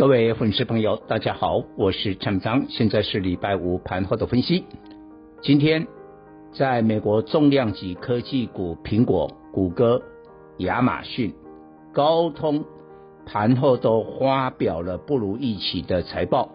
各位粉丝朋友，大家好，我是蔡明彰，现在是礼拜五盘后的分析。今天在美国重量级科技股苹果、谷歌、亚马逊、高通盘后都发表了不如预期的财报，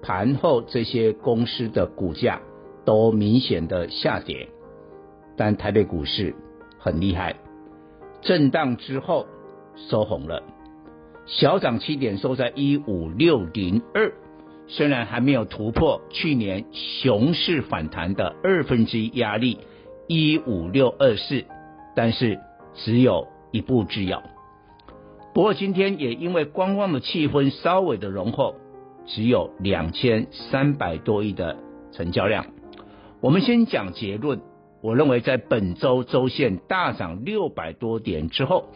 盘后这些公司的股价都明显的下跌，但台北股市很厉害，震荡之后收红了。小涨七点，收在一五六零二。虽然还没有突破去年熊市反弹的二分之一压力一五六二四，但是只有一步之遥。不过今天也因为观望的气氛稍微的浓厚，只有两千三百多亿的成交量。我们先讲结论，我认为在本周周线大涨六百多点之后。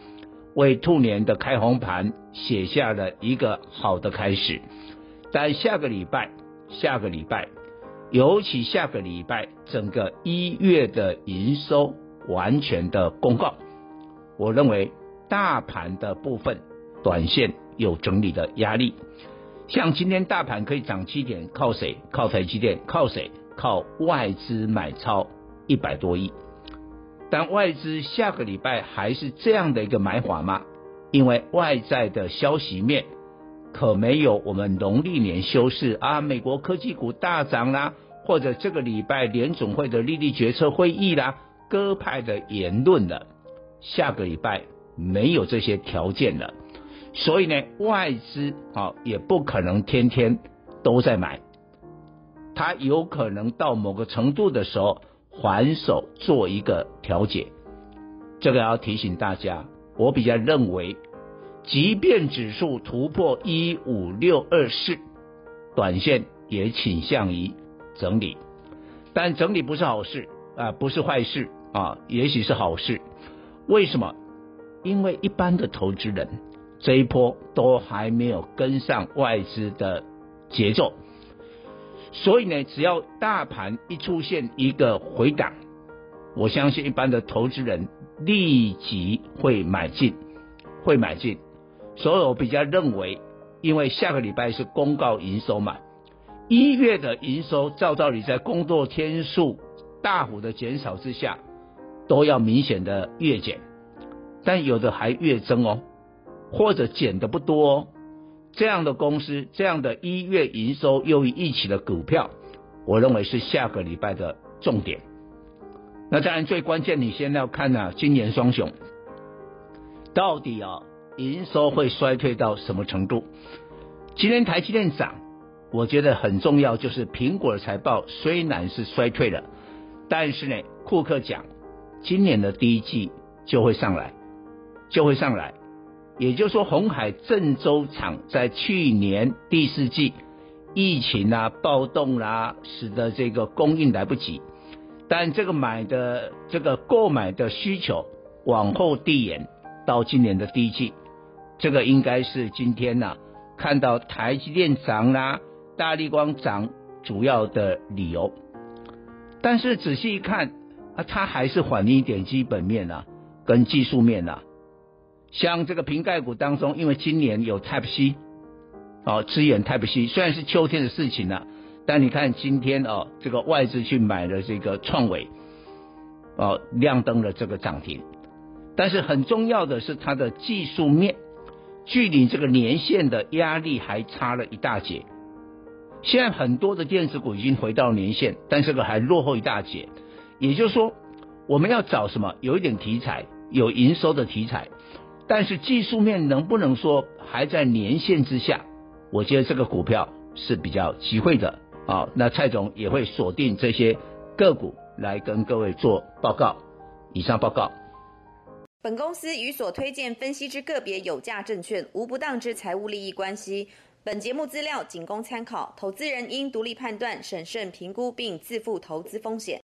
为兔年的开红盘写下了一个好的开始，但下个礼拜，下个礼拜，尤其下个礼拜，整个一月的营收完全的公告，我认为大盘的部分短线有整理的压力，像今天大盘可以涨七点，靠谁？靠台积电？靠谁？靠外资买超一百多亿。但外资下个礼拜还是这样的一个买法吗？因为外在的消息面可没有我们农历年休市啊，美国科技股大涨啦，或者这个礼拜联总会的利率决策会议啦，鸽派的言论了。下个礼拜没有这些条件了，所以呢，外资啊也不可能天天都在买，它有可能到某个程度的时候。还手做一个调节，这个要提醒大家。我比较认为，即便指数突破一五六二四，短线也倾向于整理，但整理不是好事啊，不是坏事啊，也许是好事。为什么？因为一般的投资人这一波都还没有跟上外资的节奏。所以呢，只要大盘一出现一个回档，我相信一般的投资人立即会买进，会买进。所以我比较认为，因为下个礼拜是公告营收嘛，一月的营收照道理在工作天数大幅的减少之下，都要明显的月减，但有的还月增哦，或者减的不多哦。这样的公司，这样的一月营收优于预期的股票，我认为是下个礼拜的重点。那当然最关键，你先要看啊，今年双雄到底啊营收会衰退到什么程度？今天台积电涨，我觉得很重要，就是苹果的财报虽然是衰退了，但是呢，库克讲今年的第一季就会上来，就会上来。也就是说，红海郑州厂在去年第四季疫情啊暴动啊，使得这个供应来不及，但这个买的这个购买的需求往后递延到今年的第一季，这个应该是今天呐、啊、看到台积电涨啦、大力光涨主要的理由。但是仔细一看啊，它还是反映一点基本面呐、啊，跟技术面呐、啊。像这个瓶盖股当中，因为今年有 Type C，哦，支援 Type C，虽然是秋天的事情了，但你看今天哦，这个外资去买了这个创惟，哦，亮灯了这个涨停。但是很重要的是它的技术面，距离这个年线的压力还差了一大截。现在很多的电子股已经回到年线，但这个还落后一大截。也就是说，我们要找什么？有一点题材，有营收的题材。但是技术面能不能说还在年线之下？我觉得这个股票是比较机会的啊。那蔡总也会锁定这些个股来跟各位做报告。以上报告。本公司与所推荐分析之个别有价证券无不当之财务利益关系。本节目资料仅供参考，投资人应独立判断、审慎评估并自负投资风险。